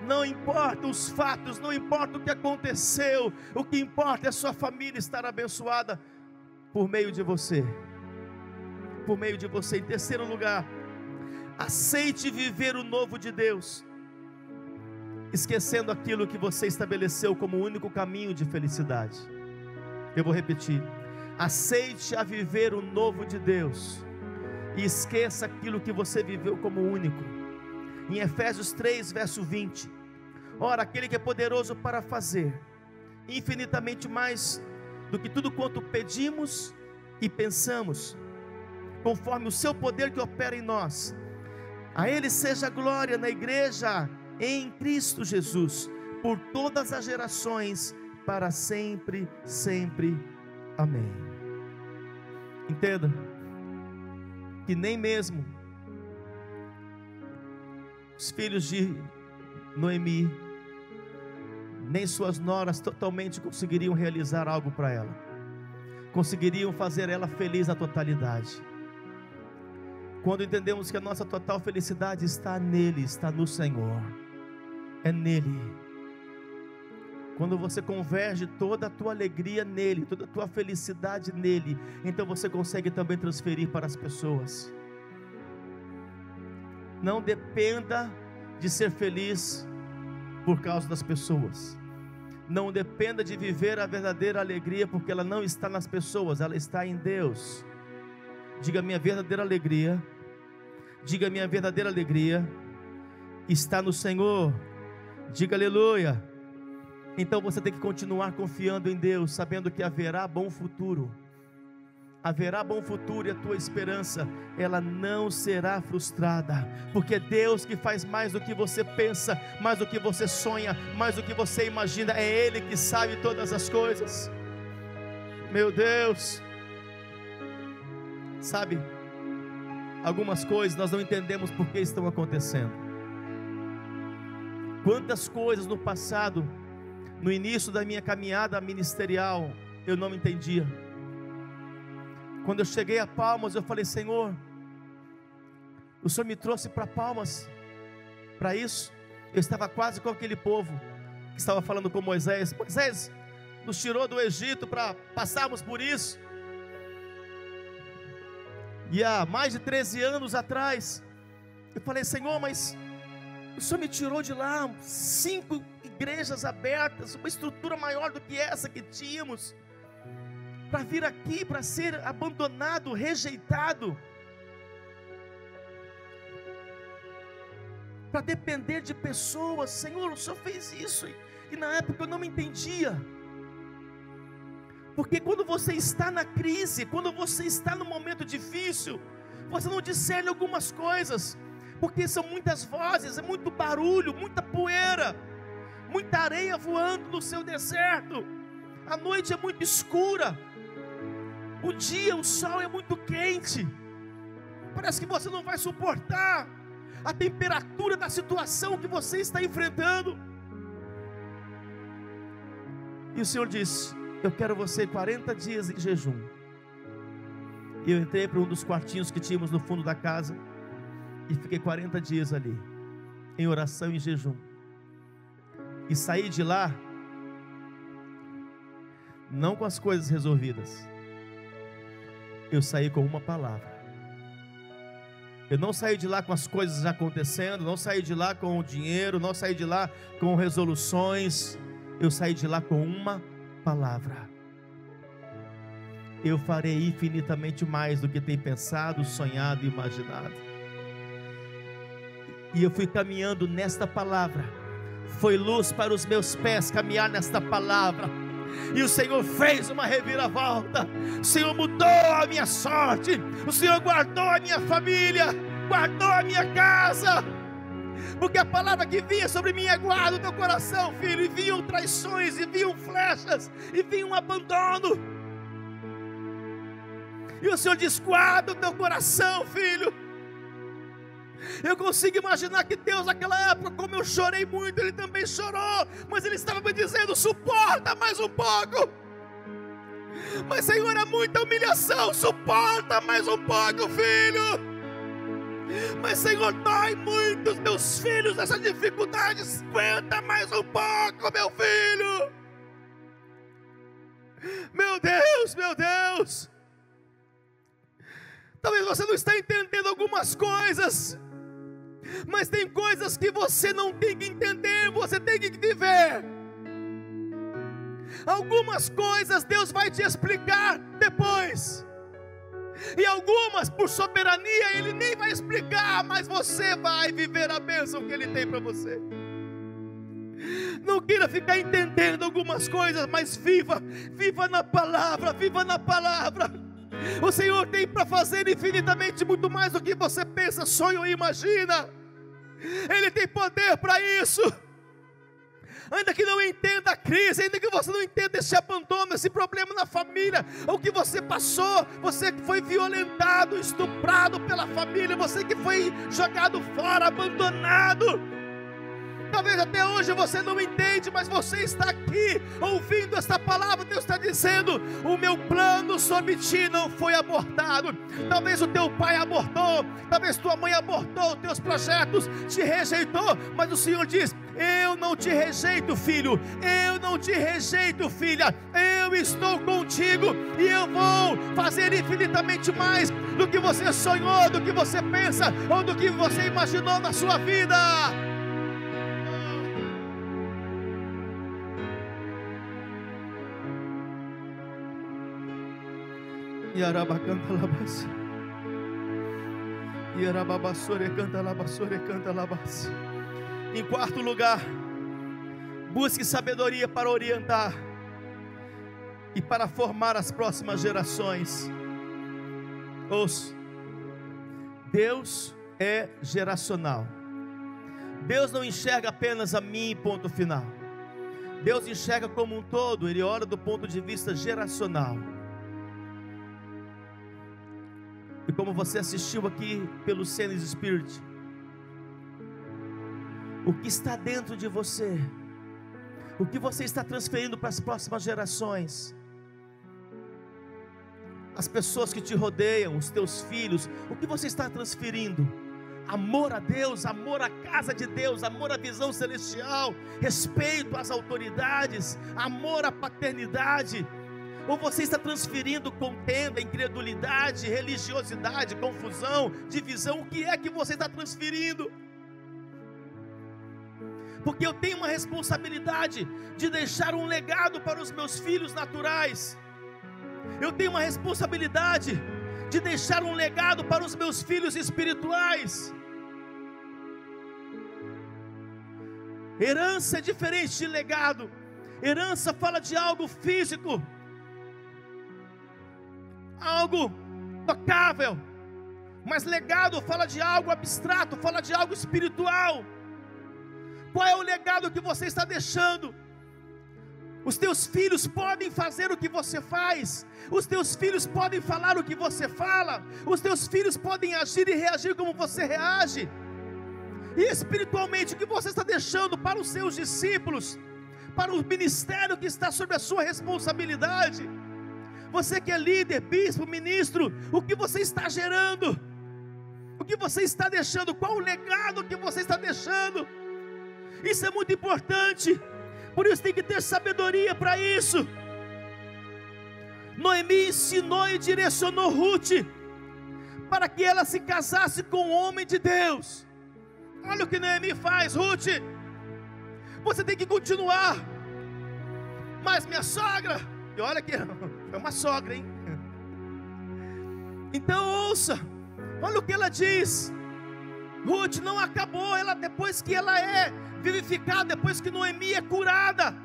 Não importa os fatos, não importa o que aconteceu, o que importa é a sua família estar abençoada por meio de você. Por meio de você. Em terceiro lugar, aceite viver o novo de Deus, esquecendo aquilo que você estabeleceu como o único caminho de felicidade. Eu vou repetir. Aceite a viver o novo de Deus e esqueça aquilo que você viveu como único. Em Efésios 3, verso 20. Ora, aquele que é poderoso para fazer infinitamente mais do que tudo quanto pedimos e pensamos, conforme o seu poder que opera em nós. A Ele seja glória na igreja em Cristo Jesus, por todas as gerações, para sempre, sempre. Amém. Entenda que nem mesmo os filhos de Noemi, nem suas noras totalmente conseguiriam realizar algo para ela, conseguiriam fazer ela feliz na totalidade. Quando entendemos que a nossa total felicidade está nele, está no Senhor, é nele. Quando você converge toda a tua alegria nele, toda a tua felicidade nele, então você consegue também transferir para as pessoas. Não dependa de ser feliz por causa das pessoas. Não dependa de viver a verdadeira alegria, porque ela não está nas pessoas, ela está em Deus. Diga minha verdadeira alegria. Diga minha verdadeira alegria está no Senhor. Diga aleluia. Então você tem que continuar confiando em Deus, sabendo que haverá bom futuro. Haverá bom futuro e a tua esperança, ela não será frustrada, porque é Deus que faz mais do que você pensa, mais do que você sonha, mais do que você imagina, é Ele que sabe todas as coisas. Meu Deus, sabe, algumas coisas nós não entendemos por que estão acontecendo. Quantas coisas no passado no início da minha caminhada ministerial, eu não entendia. Quando eu cheguei a Palmas, eu falei: Senhor, o Senhor me trouxe para Palmas, para isso. Eu estava quase com aquele povo que estava falando com Moisés: Moisés nos tirou do Egito para passarmos por isso. E há mais de 13 anos atrás, eu falei: Senhor, mas o Senhor me tirou de lá cinco igrejas abertas, uma estrutura maior do que essa que tínhamos, para vir aqui para ser abandonado, rejeitado, para depender de pessoas. Senhor, o Senhor fez isso, e na época eu não me entendia. Porque quando você está na crise, quando você está no momento difícil, você não discerne algumas coisas, porque são muitas vozes, é muito barulho, muita poeira muita areia voando no seu deserto, a noite é muito escura, o dia, o sol é muito quente, parece que você não vai suportar a temperatura da situação que você está enfrentando. E o Senhor disse: Eu quero você 40 dias em jejum. E eu entrei para um dos quartinhos que tínhamos no fundo da casa e fiquei 40 dias ali, em oração e jejum e sair de lá não com as coisas resolvidas. Eu saí com uma palavra. Eu não saí de lá com as coisas acontecendo, não saí de lá com o dinheiro, não saí de lá com resoluções. Eu saí de lá com uma palavra. Eu farei infinitamente mais do que tem pensado, sonhado e imaginado. E eu fui caminhando nesta palavra foi luz para os meus pés caminhar nesta palavra. E o Senhor fez uma reviravolta. O Senhor mudou a minha sorte. O Senhor guardou a minha família, guardou a minha casa. Porque a palavra que vinha sobre mim é guarda o teu coração, filho. E vinham traições, e vinham flechas, e vinha um abandono. E o Senhor diz: guarda o teu coração, filho. Eu consigo imaginar que Deus, naquela época, como eu chorei muito, Ele também chorou, mas Ele estava me dizendo: suporta mais um pouco. Mas, Senhor, é muita humilhação, suporta mais um pouco, filho. Mas, Senhor, dói muito os meus filhos nessa dificuldade. Aguenta mais um pouco, meu filho. Meu Deus, meu Deus. Talvez você não está entendendo algumas coisas. Mas tem coisas que você não tem que entender, você tem que viver. Algumas coisas Deus vai te explicar depois. E algumas, por soberania, Ele nem vai explicar, mas você vai viver a bênção que Ele tem para você. Não queira ficar entendendo algumas coisas, mas viva, viva na palavra, viva na palavra. O Senhor tem para fazer infinitamente muito mais do que você pensa, sonha ou imagina. Ele tem poder para isso ainda que não entenda a crise, ainda que você não entenda esse abandono, esse problema na família, o que você passou, você que foi violentado, estuprado pela família, você que foi jogado fora, abandonado. Talvez até hoje você não entende, mas você está aqui ouvindo esta palavra. Deus está dizendo: O meu plano sobre ti não foi abortado. Talvez o teu pai abortou, talvez tua mãe abortou, teus projetos te rejeitou, mas o Senhor diz: Eu não te rejeito, filho. Eu não te rejeito, filha. Eu estou contigo e eu vou fazer infinitamente mais do que você sonhou, do que você pensa ou do que você imaginou na sua vida. Labas. Canta canta labas. Em quarto lugar, busque sabedoria para orientar e para formar as próximas gerações. Ouça, Deus é geracional. Deus não enxerga apenas a mim, ponto final. Deus enxerga como um todo, Ele olha do ponto de vista geracional. E como você assistiu aqui pelo Senes Spirit, o que está dentro de você, o que você está transferindo para as próximas gerações, as pessoas que te rodeiam, os teus filhos, o que você está transferindo? Amor a Deus, amor à casa de Deus, amor à visão celestial, respeito às autoridades, amor à paternidade, ou você está transferindo contenda, incredulidade, religiosidade, confusão, divisão? O que é que você está transferindo? Porque eu tenho uma responsabilidade de deixar um legado para os meus filhos naturais. Eu tenho uma responsabilidade de deixar um legado para os meus filhos espirituais. Herança é diferente de legado. Herança fala de algo físico algo tocável. Mas legado fala de algo abstrato, fala de algo espiritual. Qual é o legado que você está deixando? Os teus filhos podem fazer o que você faz, os teus filhos podem falar o que você fala, os teus filhos podem agir e reagir como você reage. E espiritualmente, o que você está deixando para os seus discípulos, para o ministério que está sob a sua responsabilidade? Você que é líder, bispo, ministro, o que você está gerando? O que você está deixando? Qual o legado que você está deixando? Isso é muito importante. Por isso tem que ter sabedoria para isso. Noemi ensinou e direcionou Ruth para que ela se casasse com um homem de Deus. Olha o que Noemi faz, Ruth. Você tem que continuar. Mas minha sogra, e olha que é uma sogra, hein? Então ouça, olha o que ela diz. Ruth não acabou, ela depois que ela é vivificada, depois que Noemi é curada,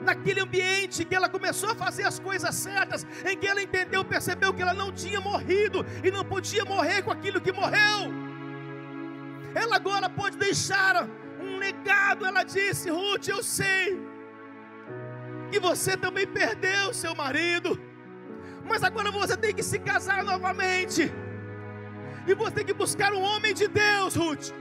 naquele ambiente que ela começou a fazer as coisas certas, em que ela entendeu, percebeu que ela não tinha morrido e não podia morrer com aquilo que morreu. Ela agora pode deixar um legado, ela disse: Ruth, eu sei que você também perdeu seu marido, mas agora você tem que se casar novamente, e você tem que buscar um homem de Deus, Ruth.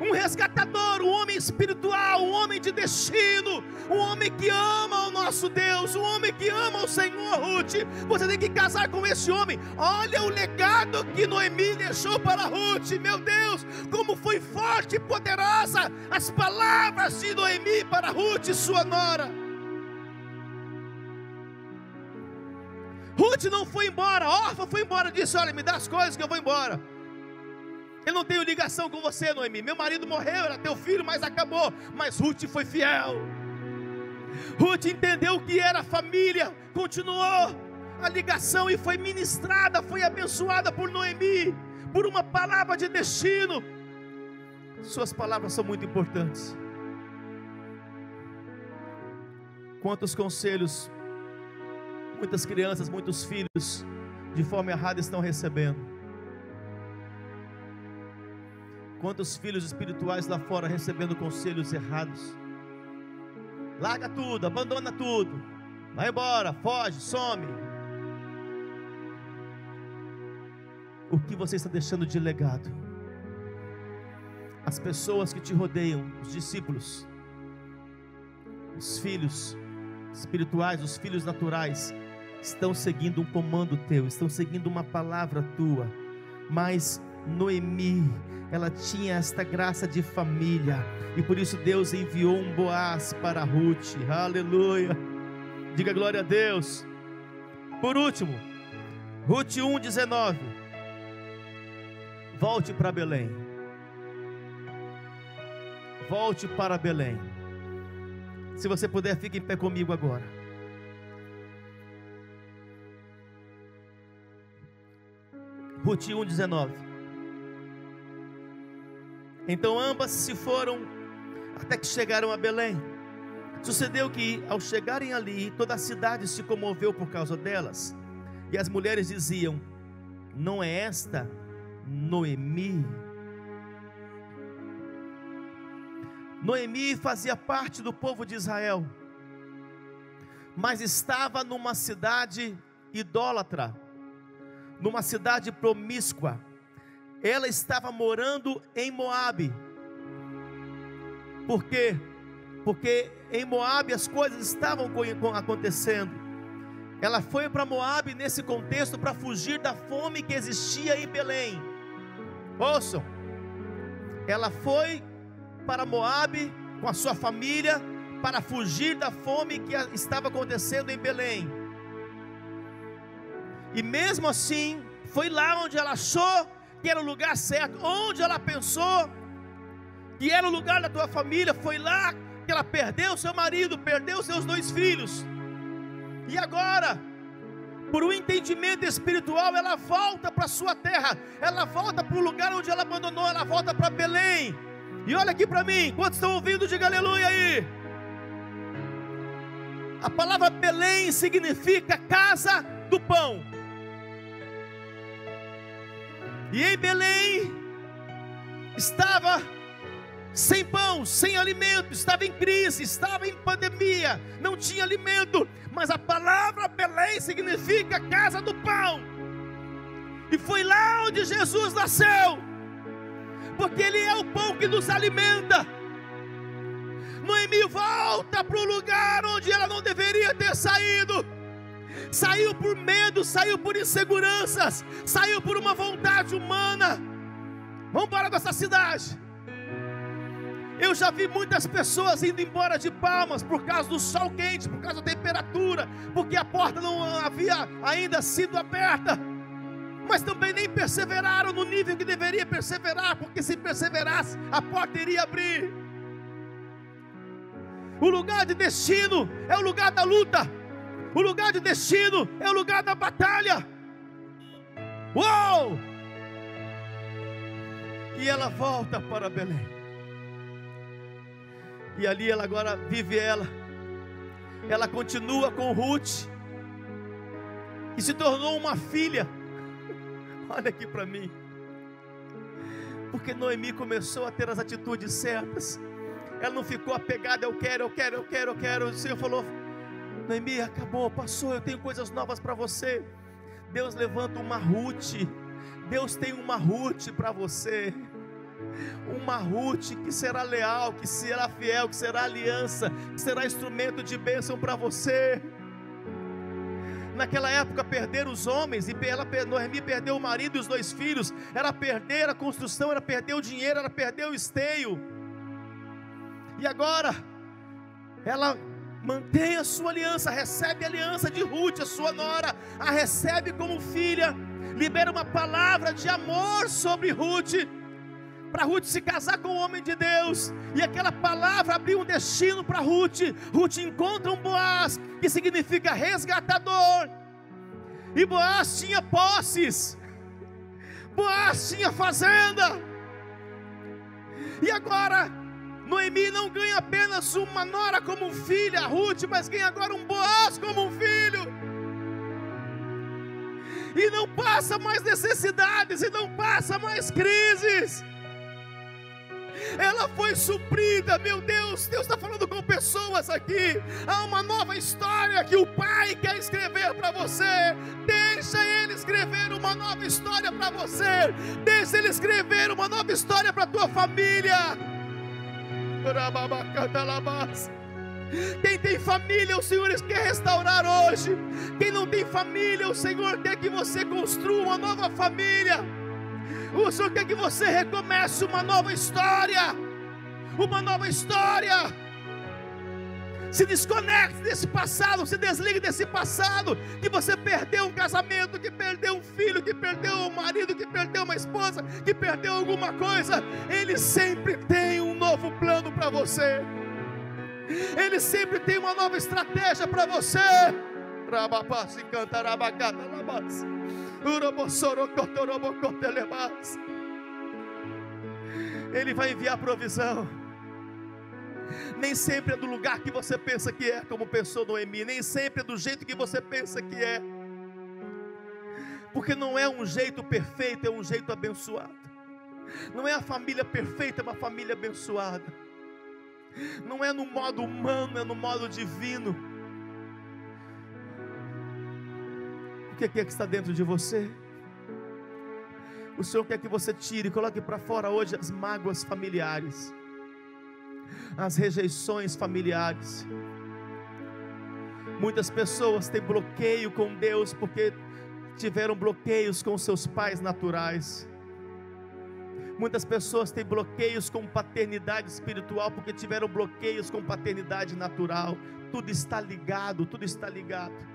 um resgatador, um homem espiritual, um homem de destino, um homem que ama o nosso Deus, um homem que ama o Senhor, Ruth. Você tem que casar com esse homem. Olha o legado que Noemi deixou para Ruth, meu Deus, como foi forte e poderosa as palavras de Noemi para Ruth, sua nora. Ruth não foi embora, Orfa foi embora, disse: Olha, me dá as coisas que eu vou embora. Eu não tenho ligação com você, Noemi. Meu marido morreu, era teu filho, mas acabou. Mas Ruth foi fiel. Ruth entendeu o que era família, continuou a ligação e foi ministrada, foi abençoada por Noemi, por uma palavra de destino. Suas palavras são muito importantes. Quantos conselhos muitas crianças, muitos filhos de forma errada estão recebendo? Quantos filhos espirituais lá fora recebendo conselhos errados? Larga tudo, abandona tudo, vai embora, foge, some. O que você está deixando de legado? As pessoas que te rodeiam, os discípulos, os filhos espirituais, os filhos naturais, estão seguindo um comando teu, estão seguindo uma palavra tua, mas Noemi, ela tinha esta graça de família, e por isso Deus enviou um Boaz para Ruth, aleluia, diga glória a Deus. Por último, Ruth 1,19, volte para Belém, volte para Belém, se você puder, fique em pé comigo agora. Ruth 1,19 então ambas se foram até que chegaram a Belém. Sucedeu que, ao chegarem ali, toda a cidade se comoveu por causa delas. E as mulheres diziam: Não é esta Noemi? Noemi fazia parte do povo de Israel, mas estava numa cidade idólatra, numa cidade promíscua ela estava morando em Moabe. Por quê? Porque em Moabe as coisas estavam acontecendo. Ela foi para Moabe nesse contexto para fugir da fome que existia em Belém. Ouçam, ela foi para Moabe com a sua família para fugir da fome que estava acontecendo em Belém. E mesmo assim, foi lá onde ela achou que era o lugar certo, onde ela pensou que era o lugar da tua família, foi lá que ela perdeu seu marido, perdeu seus dois filhos, e agora, por um entendimento espiritual, ela volta para sua terra, ela volta para o lugar onde ela abandonou, ela volta para Belém. E olha aqui para mim, quantos estão ouvindo, diga aleluia aí. A palavra Belém significa casa do pão. E em Belém estava sem pão, sem alimento, estava em crise, estava em pandemia, não tinha alimento, mas a palavra Belém significa casa do pão. E foi lá onde Jesus nasceu, porque Ele é o pão que nos alimenta. Noemi volta para o lugar onde ela não deveria ter saído saiu por medo, saiu por inseguranças, saiu por uma vontade humana. Vamos embora dessa cidade. Eu já vi muitas pessoas indo embora de palmas por causa do sol quente, por causa da temperatura, porque a porta não havia ainda sido aberta. Mas também nem perseveraram no nível que deveria perseverar, porque se perseverasse, a porta iria abrir. O lugar de destino é o lugar da luta. O lugar de destino é o lugar da batalha. Uou! E ela volta para Belém. E ali ela agora vive ela. Ela continua com Ruth. E se tornou uma filha. Olha aqui para mim. Porque Noemi começou a ter as atitudes certas. Ela não ficou apegada, eu quero, eu quero, eu quero, eu quero. O Senhor falou: Noemi, acabou, passou, eu tenho coisas novas para você. Deus levanta uma Ruth. Deus tem uma Ruth para você. Uma Ruth que será leal, que será fiel, que será aliança, que será instrumento de bênção para você. Naquela época, perder os homens, e ela, Noemi perdeu o marido e os dois filhos, era perder a construção, era perder o dinheiro, era perder o esteio. E agora, ela mantém a sua aliança, recebe a aliança de Ruth, a sua nora, a recebe como filha, libera uma palavra de amor sobre Ruth, para Ruth se casar com o homem de Deus, e aquela palavra abriu um destino para Ruth. Ruth encontra um Boaz, que significa resgatador, e Boaz tinha posses, Boaz tinha fazenda, e agora Noemi não ganha apenas uma nora como filha, Ruth, mas ganha agora um Boaz como filho. E não passa mais necessidades, e não passa mais crises. Ela foi suprida, meu Deus. Deus está falando com pessoas aqui. Há uma nova história que o Pai quer escrever para você. Deixa Ele escrever uma nova história para você. Deixa Ele escrever uma nova história para tua família. Quem tem família, o Senhor quer restaurar hoje. Quem não tem família, o Senhor quer que você construa uma nova família. O Senhor quer que você recomece uma nova história. Uma nova história. Se desconecte desse passado, se desligue desse passado, que você perdeu um casamento, que perdeu um filho, que perdeu um marido, que perdeu uma esposa, que perdeu alguma coisa. Ele sempre tem um novo plano para você. Ele sempre tem uma nova estratégia para você. Ele vai enviar provisão nem sempre é do lugar que você pensa que é, como pensou Noemi, nem sempre é do jeito que você pensa que é, porque não é um jeito perfeito, é um jeito abençoado. Não é a família perfeita, é uma família abençoada. Não é no modo humano, é no modo divino. O que é que está dentro de você? O Senhor quer que você tire, coloque para fora hoje as mágoas familiares as rejeições familiares. Muitas pessoas têm bloqueio com Deus porque tiveram bloqueios com seus pais naturais. Muitas pessoas têm bloqueios com paternidade espiritual porque tiveram bloqueios com paternidade natural. Tudo está ligado, tudo está ligado.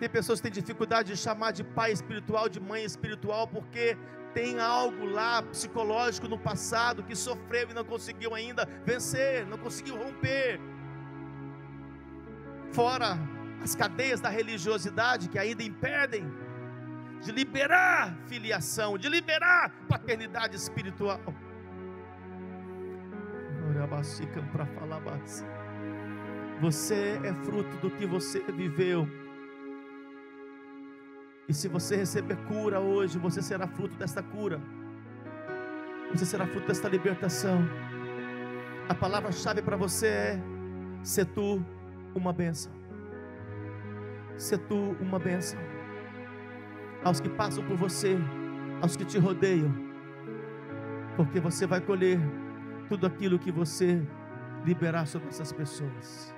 Tem pessoas que têm dificuldade de chamar de pai espiritual, de mãe espiritual, porque tem algo lá psicológico no passado que sofreu e não conseguiu ainda vencer, não conseguiu romper. Fora as cadeias da religiosidade que ainda impedem de liberar filiação, de liberar paternidade espiritual. Você é fruto do que você viveu e se você receber cura hoje, você será fruto desta cura. Você será fruto desta libertação. A palavra-chave para você é: ser tu uma bênção. Ser tu uma bênção. Aos que passam por você, aos que te rodeiam, porque você vai colher tudo aquilo que você liberar sobre essas pessoas.